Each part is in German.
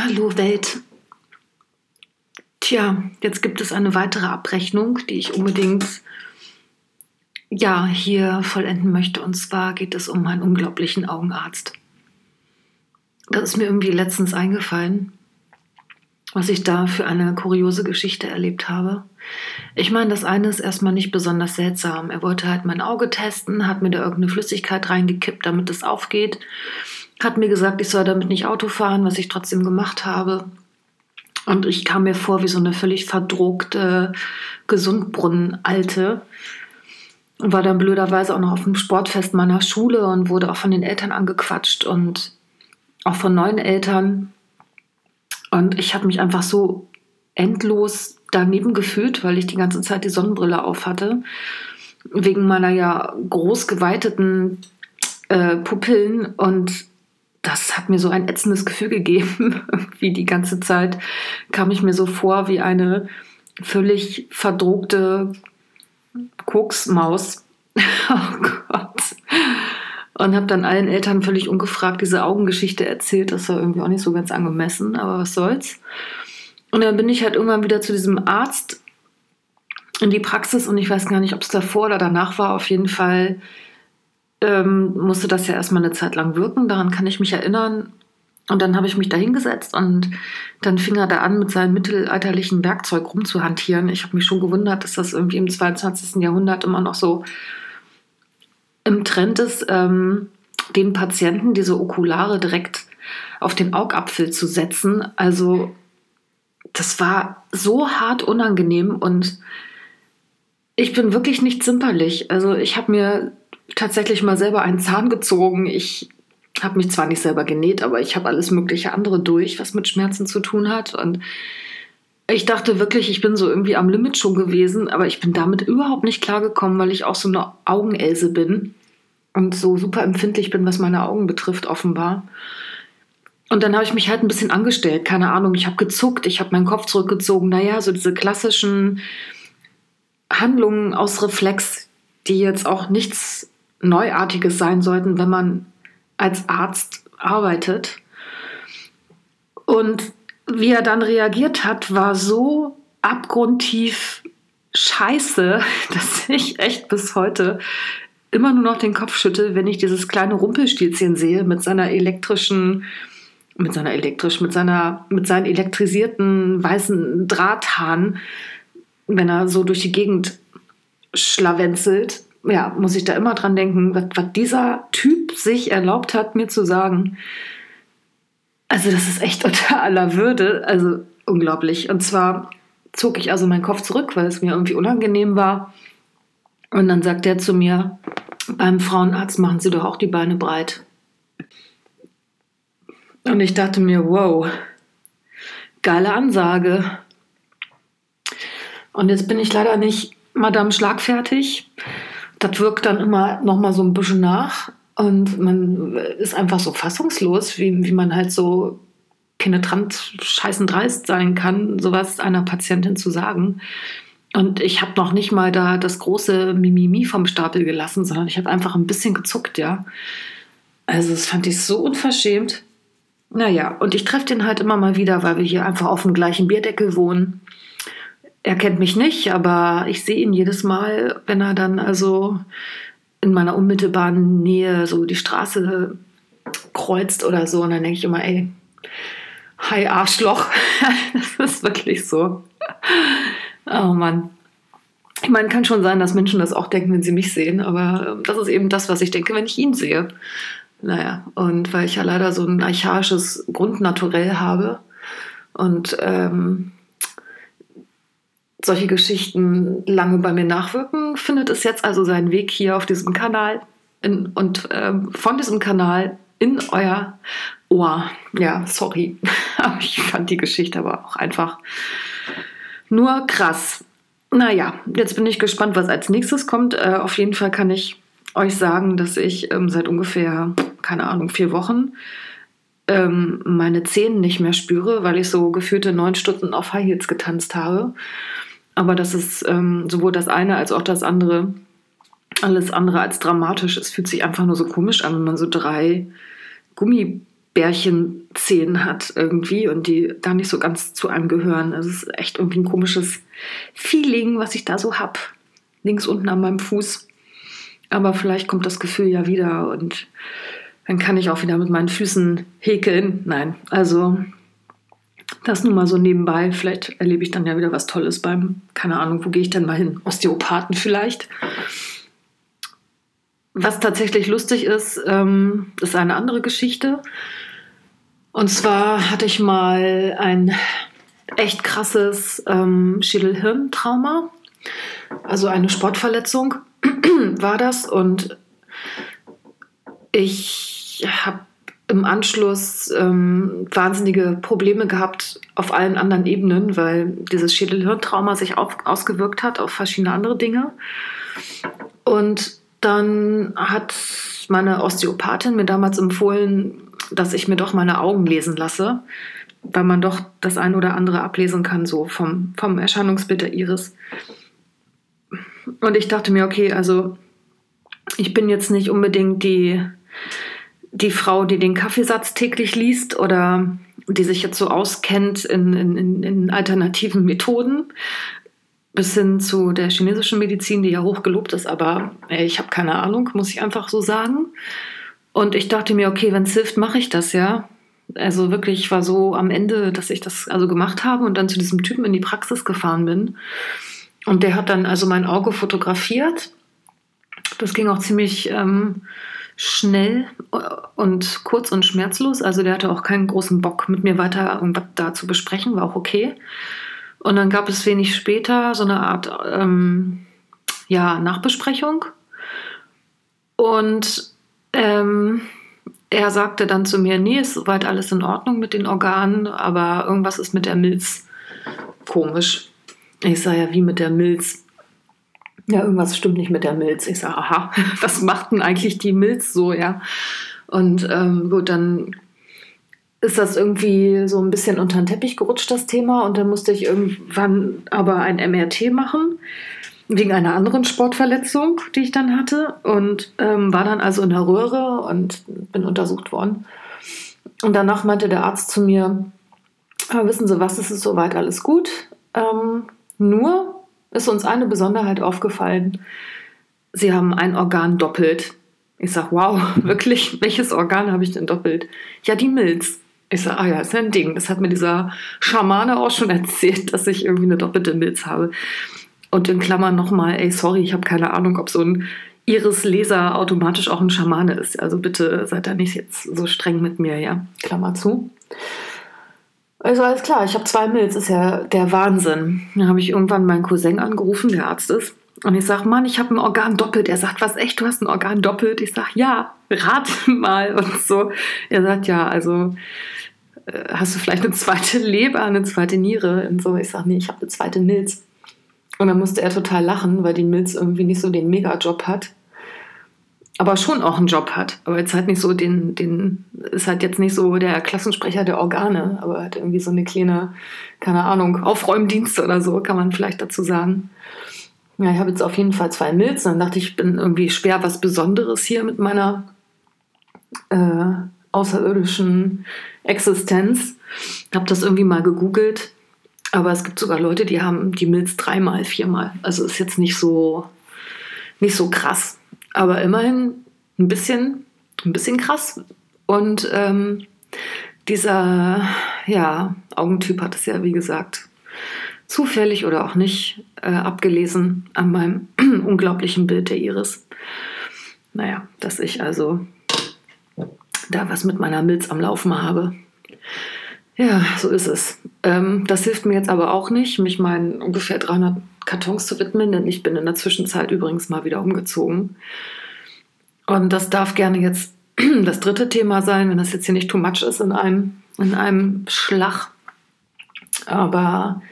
Hallo Welt. Tja, jetzt gibt es eine weitere Abrechnung, die ich unbedingt ja hier vollenden möchte. Und zwar geht es um meinen unglaublichen Augenarzt. Das ist mir irgendwie letztens eingefallen, was ich da für eine kuriose Geschichte erlebt habe. Ich meine, das eine ist erstmal nicht besonders seltsam. Er wollte halt mein Auge testen, hat mir da irgendeine Flüssigkeit reingekippt, damit es aufgeht hat mir gesagt, ich soll damit nicht Auto fahren, was ich trotzdem gemacht habe. Und ich kam mir vor wie so eine völlig verdruckte Gesundbrunnen-Alte. Und war dann blöderweise auch noch auf dem Sportfest meiner Schule und wurde auch von den Eltern angequatscht und auch von neuen Eltern. Und ich habe mich einfach so endlos daneben gefühlt, weil ich die ganze Zeit die Sonnenbrille auf hatte. Wegen meiner ja groß geweiteten äh, Pupillen und das hat mir so ein ätzendes Gefühl gegeben. wie die ganze Zeit kam ich mir so vor wie eine völlig verdruckte Koksmaus. oh Gott. Und habe dann allen Eltern völlig ungefragt diese Augengeschichte erzählt. Das war irgendwie auch nicht so ganz angemessen, aber was soll's. Und dann bin ich halt irgendwann wieder zu diesem Arzt in die Praxis und ich weiß gar nicht, ob es davor oder danach war. Auf jeden Fall ähm, musste das ja erstmal eine Zeit lang wirken. Daran kann ich mich erinnern. Und dann habe ich mich da hingesetzt und dann fing er da an, mit seinem mittelalterlichen Werkzeug rumzuhantieren. Ich habe mich schon gewundert, dass das irgendwie im 22. Jahrhundert immer noch so im Trend ist, ähm, den Patienten diese Okulare direkt auf den Augapfel zu setzen. Also das war so hart unangenehm und ich bin wirklich nicht zimperlich. Also ich habe mir tatsächlich mal selber einen Zahn gezogen. Ich habe mich zwar nicht selber genäht, aber ich habe alles mögliche andere durch, was mit Schmerzen zu tun hat. Und ich dachte wirklich, ich bin so irgendwie am Limit schon gewesen, aber ich bin damit überhaupt nicht klargekommen, weil ich auch so eine Augenelse bin und so super empfindlich bin, was meine Augen betrifft, offenbar. Und dann habe ich mich halt ein bisschen angestellt, keine Ahnung, ich habe gezuckt, ich habe meinen Kopf zurückgezogen. Naja, so diese klassischen Handlungen aus Reflex, die jetzt auch nichts Neuartiges sein sollten, wenn man als Arzt arbeitet. Und wie er dann reagiert hat, war so abgrundtief scheiße, dass ich echt bis heute immer nur noch den Kopf schüttel, wenn ich dieses kleine Rumpelstilzchen sehe mit seiner elektrischen, mit seiner elektrisch, mit seiner, mit seinen elektrisierten weißen Drahthahn, wenn er so durch die Gegend schlawenzelt ja, muss ich da immer dran denken, was, was dieser Typ sich erlaubt hat, mir zu sagen. Also, das ist echt unter aller Würde. Also, unglaublich. Und zwar zog ich also meinen Kopf zurück, weil es mir irgendwie unangenehm war. Und dann sagt er zu mir, beim Frauenarzt machen Sie doch auch die Beine breit. Und ich dachte mir, wow, geile Ansage. Und jetzt bin ich leider nicht Madame Schlagfertig das wirkt dann immer noch mal so ein bisschen nach und man ist einfach so fassungslos, wie, wie man halt so penetrant scheißen dreist sein kann, sowas einer Patientin zu sagen. Und ich habe noch nicht mal da das große Mimimi vom Stapel gelassen, sondern ich habe einfach ein bisschen gezuckt, ja. Also das fand ich so unverschämt. Naja, und ich treffe den halt immer mal wieder, weil wir hier einfach auf dem gleichen Bierdeckel wohnen er kennt mich nicht, aber ich sehe ihn jedes Mal, wenn er dann also in meiner unmittelbaren Nähe so die Straße kreuzt oder so. Und dann denke ich immer, ey, hi Arschloch. das ist wirklich so. Oh Mann. Ich meine, kann schon sein, dass Menschen das auch denken, wenn sie mich sehen, aber ähm, das ist eben das, was ich denke, wenn ich ihn sehe. Naja, und weil ich ja leider so ein archaisches Grundnaturell habe und ähm, solche Geschichten lange bei mir nachwirken, findet es jetzt also seinen Weg hier auf diesem Kanal in, und ähm, von diesem Kanal in euer Ohr. Ja, sorry. ich fand die Geschichte aber auch einfach nur krass. Naja, jetzt bin ich gespannt, was als nächstes kommt. Äh, auf jeden Fall kann ich euch sagen, dass ich ähm, seit ungefähr, keine Ahnung, vier Wochen ähm, meine Zähne nicht mehr spüre, weil ich so geführte neun Stunden auf High Heels getanzt habe. Aber das ist ähm, sowohl das eine als auch das andere alles andere als dramatisch. Es fühlt sich einfach nur so komisch an, wenn man so drei Gummibärchen Bärchenzähnen hat irgendwie und die gar nicht so ganz zu einem gehören. Es ist echt irgendwie ein komisches Feeling, was ich da so habe. Links unten an meinem Fuß. Aber vielleicht kommt das Gefühl ja wieder und dann kann ich auch wieder mit meinen Füßen häkeln. Nein, also das nur mal so nebenbei. Vielleicht erlebe ich dann ja wieder was Tolles beim, keine Ahnung, wo gehe ich denn mal hin? Osteopathen vielleicht. Was tatsächlich lustig ist, ähm, ist eine andere Geschichte. Und zwar hatte ich mal ein echt krasses ähm, Schädelhirntrauma, also eine Sportverletzung war das. Und ich habe im Anschluss ähm, wahnsinnige Probleme gehabt auf allen anderen Ebenen, weil dieses Schädelhirntrauma sich auf, ausgewirkt hat auf verschiedene andere Dinge. Und dann hat meine Osteopathin mir damals empfohlen, dass ich mir doch meine Augen lesen lasse, weil man doch das ein oder andere ablesen kann, so vom, vom Erscheinungsbild der Iris. Und ich dachte mir, okay, also ich bin jetzt nicht unbedingt die die Frau, die den Kaffeesatz täglich liest oder die sich jetzt so auskennt in, in, in alternativen Methoden, bis hin zu der chinesischen Medizin, die ja hochgelobt ist, aber ey, ich habe keine Ahnung, muss ich einfach so sagen. Und ich dachte mir, okay, wenn es hilft, mache ich das ja. Also wirklich, ich war so am Ende, dass ich das also gemacht habe und dann zu diesem Typen in die Praxis gefahren bin. Und der hat dann also mein Auge fotografiert. Das ging auch ziemlich ähm, schnell und kurz und schmerzlos. Also der hatte auch keinen großen Bock, mit mir weiter irgendwas da zu besprechen, war auch okay. Und dann gab es wenig später so eine Art ähm, ja, Nachbesprechung. Und ähm, er sagte dann zu mir, nee, ist soweit alles in Ordnung mit den Organen, aber irgendwas ist mit der Milz komisch. Ich sage ja, wie mit der Milz ja, irgendwas stimmt nicht mit der Milz. Ich sage, aha, was macht denn eigentlich die Milz so, ja? Und ähm, gut, dann ist das irgendwie so ein bisschen unter den Teppich gerutscht, das Thema. Und dann musste ich irgendwann aber ein MRT machen, wegen einer anderen Sportverletzung, die ich dann hatte. Und ähm, war dann also in der Röhre und bin untersucht worden. Und danach meinte der Arzt zu mir, ah, wissen Sie was, es ist soweit alles gut. Ähm, nur ist uns eine Besonderheit aufgefallen. Sie haben ein Organ doppelt. Ich sage, wow, wirklich? Welches Organ habe ich denn doppelt? Ja, die Milz. Ich sage, ah ja, ist ja ein Ding. Das hat mir dieser Schamane auch schon erzählt, dass ich irgendwie eine doppelte Milz habe. Und in Klammern nochmal, ey, sorry, ich habe keine Ahnung, ob so ein Iris-Leser automatisch auch ein Schamane ist. Also bitte seid da nicht jetzt so streng mit mir, ja? Klammer zu. Also alles klar, ich habe zwei Milz, ist ja der Wahnsinn. Dann habe ich irgendwann meinen Cousin angerufen, der Arzt ist. Und ich sage, Mann, ich habe ein Organ doppelt. Er sagt, was echt, du hast ein Organ doppelt? Ich sage, ja, rat mal und so. Er sagt, ja, also äh, hast du vielleicht eine zweite Leber, eine zweite Niere und so. Ich sage, nee, ich habe eine zweite Milz. Und dann musste er total lachen, weil die Milz irgendwie nicht so den Mega-Job hat aber schon auch einen Job hat. Aber jetzt halt nicht so den, den, ist halt jetzt nicht so der Klassensprecher der Organe, aber hat irgendwie so eine kleine, keine Ahnung, Aufräumdienste oder so, kann man vielleicht dazu sagen. Ja, ich habe jetzt auf jeden Fall zwei Milz. Dann dachte ich, ich bin irgendwie schwer was Besonderes hier mit meiner äh, außerirdischen Existenz. Habe das irgendwie mal gegoogelt. Aber es gibt sogar Leute, die haben die Milz dreimal, viermal. Also ist jetzt nicht so, nicht so krass aber immerhin ein bisschen, ein bisschen krass. Und ähm, dieser ja, Augentyp hat es ja, wie gesagt, zufällig oder auch nicht äh, abgelesen an meinem unglaublichen Bild der Iris. Naja, dass ich also da was mit meiner Milz am Laufen habe. Ja, so ist es. Ähm, das hilft mir jetzt aber auch nicht, mich meinen ungefähr 300 Kartons zu widmen, denn ich bin in der Zwischenzeit übrigens mal wieder umgezogen. Und das darf gerne jetzt das dritte Thema sein, wenn das jetzt hier nicht too much ist in einem, in einem Schlag. Aber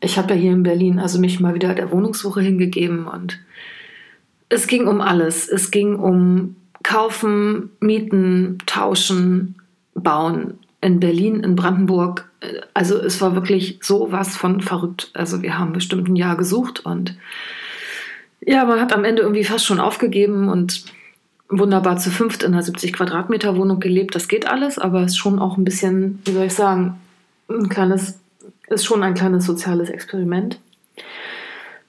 ich habe ja hier in Berlin also mich mal wieder der Wohnungssuche hingegeben und es ging um alles. Es ging um Kaufen, Mieten, Tauschen, Bauen in Berlin, in Brandenburg, also es war wirklich so was von verrückt. Also wir haben bestimmt ein Jahr gesucht und ja, man hat am Ende irgendwie fast schon aufgegeben und wunderbar zu fünft in einer 70 Quadratmeter Wohnung gelebt. Das geht alles, aber es ist schon auch ein bisschen, wie soll ich sagen, ein kleines, ist schon ein kleines soziales Experiment.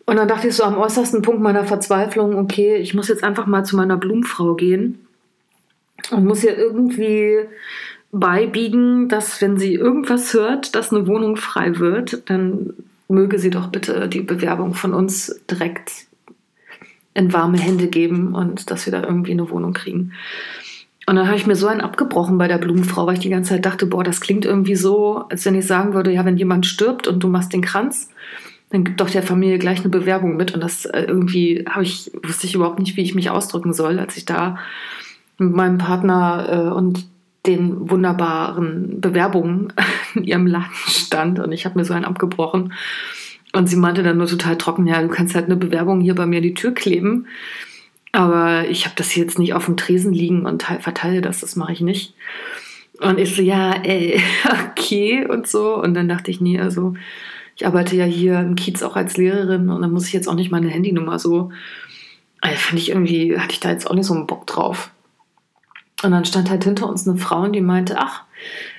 Und dann dachte ich so am äußersten Punkt meiner Verzweiflung, okay, ich muss jetzt einfach mal zu meiner Blumenfrau gehen und muss ihr irgendwie beibiegen, dass wenn sie irgendwas hört, dass eine Wohnung frei wird, dann möge sie doch bitte die Bewerbung von uns direkt in warme Hände geben und dass wir da irgendwie eine Wohnung kriegen. Und dann habe ich mir so einen abgebrochen bei der Blumenfrau, weil ich die ganze Zeit dachte, boah, das klingt irgendwie so, als wenn ich sagen würde, ja, wenn jemand stirbt und du machst den Kranz, dann gibt doch der Familie gleich eine Bewerbung mit. Und das äh, irgendwie habe ich, wusste ich überhaupt nicht, wie ich mich ausdrücken soll, als ich da mit meinem Partner äh, und den wunderbaren Bewerbungen in ihrem Laden stand. Und ich habe mir so einen abgebrochen. Und sie meinte dann nur total trocken, ja, du kannst halt eine Bewerbung hier bei mir die Tür kleben. Aber ich habe das jetzt nicht auf dem Tresen liegen und verteile das, das mache ich nicht. Und ich so, ja, ey, okay und so. Und dann dachte ich, nee, also ich arbeite ja hier im Kiez auch als Lehrerin und dann muss ich jetzt auch nicht meine Handynummer so. Also fand ich irgendwie, hatte ich da jetzt auch nicht so einen Bock drauf. Und dann stand halt hinter uns eine Frau und die meinte, ach,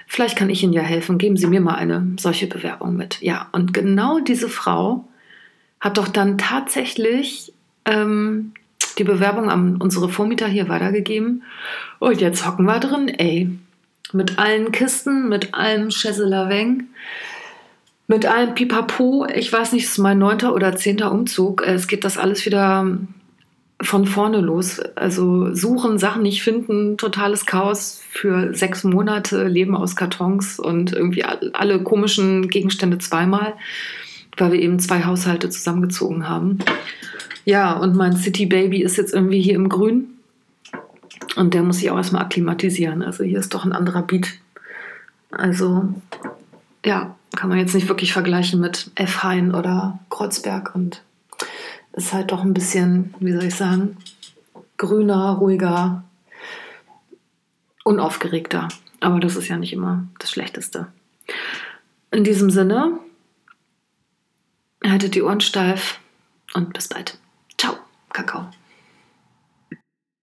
vielleicht kann ich Ihnen ja helfen, geben Sie mir mal eine solche Bewerbung mit. Ja, und genau diese Frau hat doch dann tatsächlich ähm, die Bewerbung an unsere Vormieter hier weitergegeben. Und jetzt hocken wir drin, ey. Mit allen Kisten, mit allem Chaiselaveng, mit allem Pipapo. Ich weiß nicht, es ist mein neunter oder zehnter Umzug. Es geht das alles wieder von vorne los. Also suchen, Sachen nicht finden, totales Chaos für sechs Monate, Leben aus Kartons und irgendwie alle komischen Gegenstände zweimal, weil wir eben zwei Haushalte zusammengezogen haben. Ja, und mein City Baby ist jetzt irgendwie hier im Grün. Und der muss sich auch erstmal akklimatisieren. Also hier ist doch ein anderer Beat. Also ja, kann man jetzt nicht wirklich vergleichen mit F. Hein oder Kreuzberg und ist halt doch ein bisschen, wie soll ich sagen, grüner, ruhiger, unaufgeregter. Aber das ist ja nicht immer das Schlechteste. In diesem Sinne, haltet die Ohren steif und bis bald. 可口。